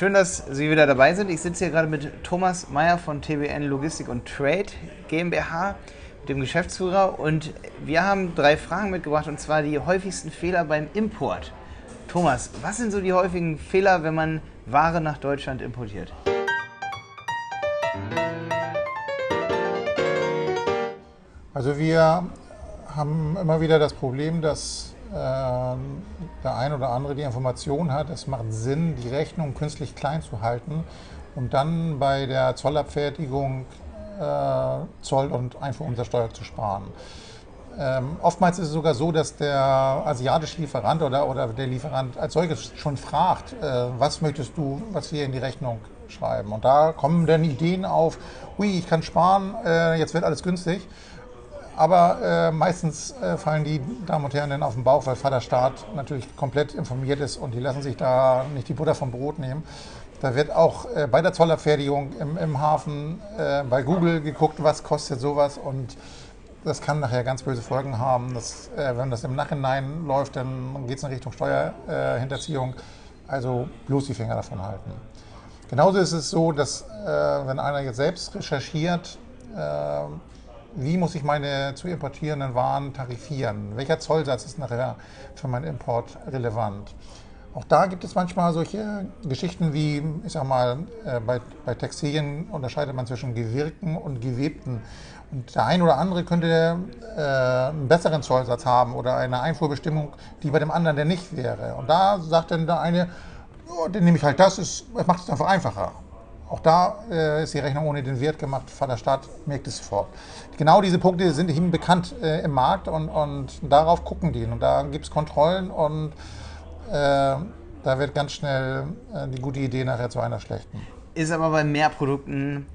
schön, dass Sie wieder dabei sind. Ich sitze hier gerade mit Thomas Meyer von TBN Logistik und Trade GmbH, dem Geschäftsführer. Und wir haben drei Fragen mitgebracht, und zwar die häufigsten Fehler beim Import. Thomas, was sind so die häufigen Fehler, wenn man Ware nach Deutschland importiert? Also wir haben immer wieder das Problem, dass äh, der ein oder andere die Information hat, es macht Sinn, die Rechnung künstlich klein zu halten, um dann bei der Zollabfertigung äh, Zoll- und Einfuhrumsatzsteuer zu sparen. Ähm, oftmals ist es sogar so, dass der asiatische Lieferant oder, oder der Lieferant als solches schon fragt, äh, was möchtest du, was wir in die Rechnung schreiben. Und da kommen dann Ideen auf, ui, ich kann sparen, äh, jetzt wird alles günstig. Aber äh, meistens äh, fallen die Damen und Herren dann auf den Bauch, weil Vaterstaat natürlich komplett informiert ist und die lassen sich da nicht die Butter vom Brot nehmen. Da wird auch äh, bei der Zollabfertigung im, im Hafen äh, bei Google geguckt, was kostet sowas und das kann nachher ganz böse Folgen haben. Dass, äh, wenn das im Nachhinein läuft, dann geht es in Richtung Steuerhinterziehung. also bloß die Finger davon halten. Genauso ist es so, dass äh, wenn einer jetzt selbst recherchiert, wie muss ich meine zu importierenden Waren tarifieren? Welcher Zollsatz ist nachher für meinen Import relevant? Auch da gibt es manchmal solche Geschichten wie, ich sag mal, äh, bei, bei Textilien unterscheidet man zwischen gewirkten und gewebten. Und der ein oder andere könnte äh, einen besseren Zollsatz haben oder eine Einfuhrbestimmung, die bei dem anderen der nicht wäre. Und da sagt dann der eine, oh, dann nehme ich halt das, das macht es einfach einfacher. Auch da äh, ist die Rechnung ohne den Wert gemacht. Vaterstaat merkt es sofort. Genau diese Punkte sind ihm bekannt äh, im Markt und, und darauf gucken die. Und da gibt es Kontrollen und äh, da wird ganz schnell äh, die gute Idee nachher zu einer schlechten. Ist aber bei mehr Produkten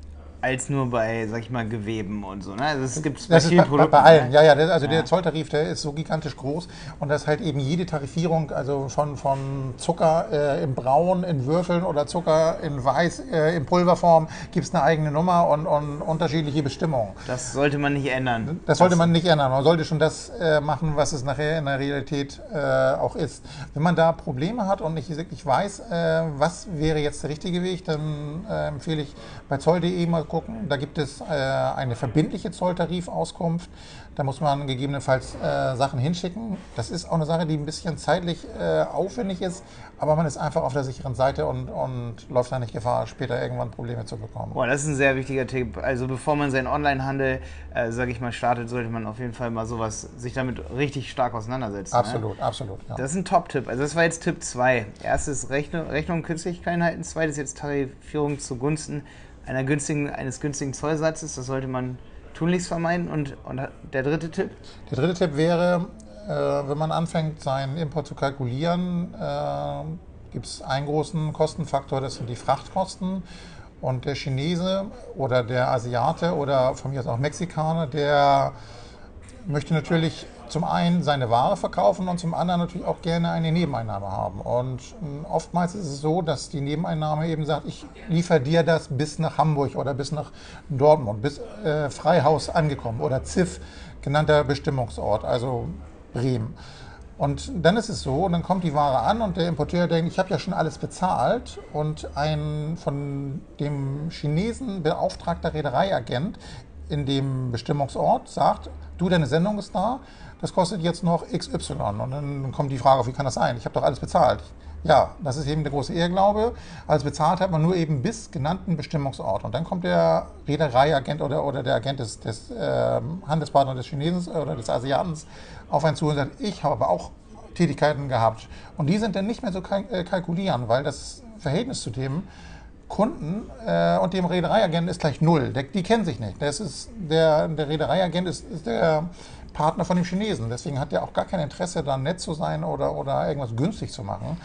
als nur bei, sag ich mal, Geweben und so. Ne? Also es gibt bei vielen bei, Produkten. Bei allen, ne? ja, ja. Also ja. der Zolltarif, der ist so gigantisch groß und das halt eben jede Tarifierung, also schon von Zucker äh, im Braun in Würfeln oder Zucker in Weiß äh, in Pulverform gibt es eine eigene Nummer und, und, unterschiedliche Bestimmungen. Das sollte man nicht ändern. Das sollte das man nicht ändern. Man sollte schon das äh, machen, was es nachher in der Realität äh, auch ist. Wenn man da Probleme hat und nicht wirklich weiß, äh, was wäre jetzt der richtige Weg, dann äh, empfehle ich bei zoll.de mal gucken. Da gibt es äh, eine verbindliche Zolltarifauskunft. Da muss man gegebenenfalls äh, Sachen hinschicken. Das ist auch eine Sache, die ein bisschen zeitlich äh, aufwendig ist, aber man ist einfach auf der sicheren Seite und, und läuft da nicht Gefahr, später irgendwann Probleme zu bekommen. Boah, das ist ein sehr wichtiger Tipp. Also bevor man seinen Onlinehandel, äh, sage ich mal, startet, sollte man auf jeden Fall mal sowas, sich damit richtig stark auseinandersetzen. Ne? Absolut, ne? absolut. Ja. Das ist ein Top-Tipp. Also das war jetzt Tipp 2. Erstes Rechnung, Rechnung künstlich klein halten, zweites jetzt Tarifierung zugunsten einer günstigen, eines günstigen Zollsatzes. Das sollte man tunlichst vermeiden. Und, und der dritte Tipp? Der dritte Tipp wäre, äh, wenn man anfängt, seinen Import zu kalkulieren, äh, gibt es einen großen Kostenfaktor, das sind die Frachtkosten. Und der Chinese oder der Asiate oder von mir aus auch Mexikaner, der möchte natürlich zum einen seine Ware verkaufen und zum anderen natürlich auch gerne eine Nebeneinnahme haben. Und hm, oftmals ist es so, dass die Nebeneinnahme eben sagt, ich liefere dir das bis nach Hamburg oder bis nach Dortmund, bis äh, Freihaus angekommen oder ZIF, genannter Bestimmungsort, also Bremen. Und dann ist es so, und dann kommt die Ware an und der Importeur denkt, ich habe ja schon alles bezahlt und ein von dem Chinesen beauftragter Reedereiagent in dem Bestimmungsort sagt, du, deine Sendung ist da, das kostet jetzt noch XY. Und dann kommt die Frage, wie kann das sein? Ich habe doch alles bezahlt. Ja, das ist eben der große Irrglaube. Alles bezahlt hat man nur eben bis genannten Bestimmungsort. Und dann kommt der Reedereiagent oder, oder der Agent des, des äh, Handelspartners des Chinesen oder des Asiatens auf einen zu und sagt, ich habe aber auch Tätigkeiten gehabt. Und die sind dann nicht mehr so äh, kalkulieren, weil das Verhältnis zu dem Kunden äh, und dem Reedereiagenten ist gleich null. Der, die kennen sich nicht. Das ist der, der Reedereiagent ist, ist der Partner von dem Chinesen. Deswegen hat er auch gar kein Interesse, da nett zu sein oder, oder irgendwas günstig zu machen.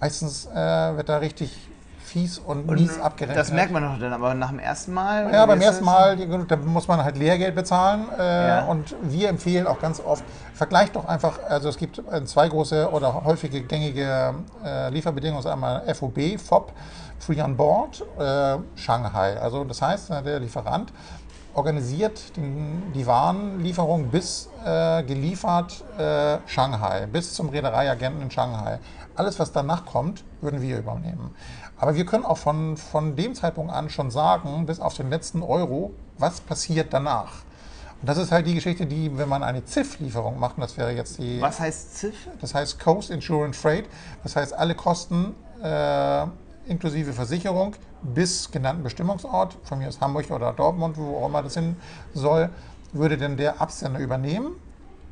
Meistens äh, wird da richtig fies und, und mies abgerechnet. Das merkt man doch dann aber nach dem ersten Mal? Ja, beim ersten Mal, da muss man halt Lehrgeld bezahlen. Äh, ja. Und wir empfehlen auch ganz oft, vergleicht doch einfach, also es gibt zwei große oder häufige gängige äh, Lieferbedingungen, einmal FOB, FOB, Free on Board, äh, Shanghai. Also das heißt, der Lieferant organisiert den, die Warenlieferung bis äh, geliefert äh, Shanghai, bis zum Reedereiagenten in Shanghai. Alles, was danach kommt, würden wir übernehmen. Aber wir können auch von, von dem Zeitpunkt an schon sagen, bis auf den letzten Euro, was passiert danach. Und das ist halt die Geschichte, die, wenn man eine ZIF-Lieferung macht, und das wäre jetzt die. Was heißt ZIF? Das heißt Coast Insurance Freight. Das heißt, alle Kosten äh, inklusive Versicherung bis genannten Bestimmungsort, von mir aus Hamburg oder Dortmund, wo auch immer das hin soll, würde denn der Absender übernehmen.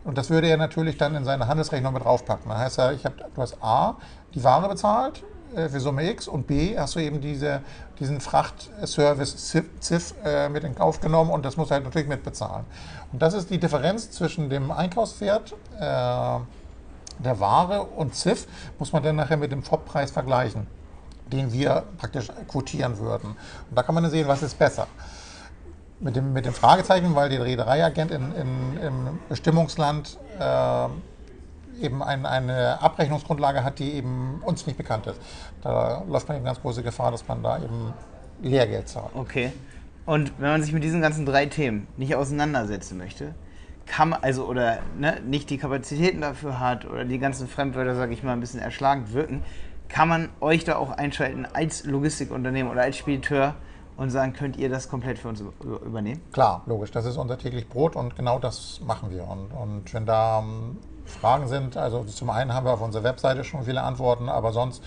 Und das würde er natürlich dann in seine Handelsrechnung mit draufpacken. Das heißt ja, ich hab, du hast A, die Ware bezahlt äh, für Summe X und B, hast du eben diese, diesen Frachtservice ZIF äh, mit in Kauf genommen und das musst du halt natürlich mitbezahlen. Und das ist die Differenz zwischen dem Einkaufswert äh, der Ware und ZIF, muss man dann nachher mit dem FOB-Preis vergleichen, den wir praktisch quotieren würden. Und da kann man dann sehen, was ist besser mit dem, mit dem Fragezeichen, weil der Reedereiagent in, in, im Bestimmungsland äh, eben ein, eine Abrechnungsgrundlage hat, die eben uns nicht bekannt ist. Da läuft man eben ganz große Gefahr, dass man da eben Lehrgeld zahlt. Okay. Und wenn man sich mit diesen ganzen drei Themen nicht auseinandersetzen möchte, kann also oder ne, nicht die Kapazitäten dafür hat oder die ganzen Fremdwörter, sage ich mal, ein bisschen erschlagend wirken, kann man euch da auch einschalten als Logistikunternehmen oder als Spediteur und sagen, könnt ihr das komplett für uns übernehmen? Klar, logisch. Das ist unser täglich Brot und genau das machen wir. Und, und wenn da um, Fragen sind, also zum einen haben wir auf unserer Webseite schon viele Antworten, aber sonst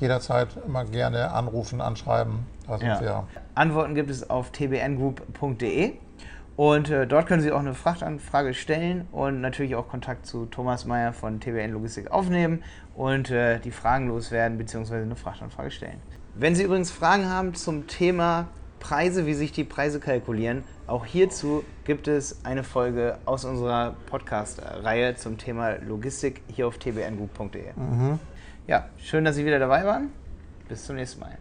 jederzeit immer gerne anrufen, anschreiben. Ja. Antworten gibt es auf tbngroup.de. Und äh, dort können Sie auch eine Frachtanfrage stellen und natürlich auch Kontakt zu Thomas Meyer von TBN Logistik aufnehmen und äh, die Fragen loswerden bzw. eine Frachtanfrage stellen. Wenn Sie übrigens Fragen haben zum Thema Preise, wie sich die Preise kalkulieren, auch hierzu gibt es eine Folge aus unserer Podcast-Reihe zum Thema Logistik hier auf tbngroup.de. Mhm. Ja, schön, dass Sie wieder dabei waren. Bis zum nächsten Mal.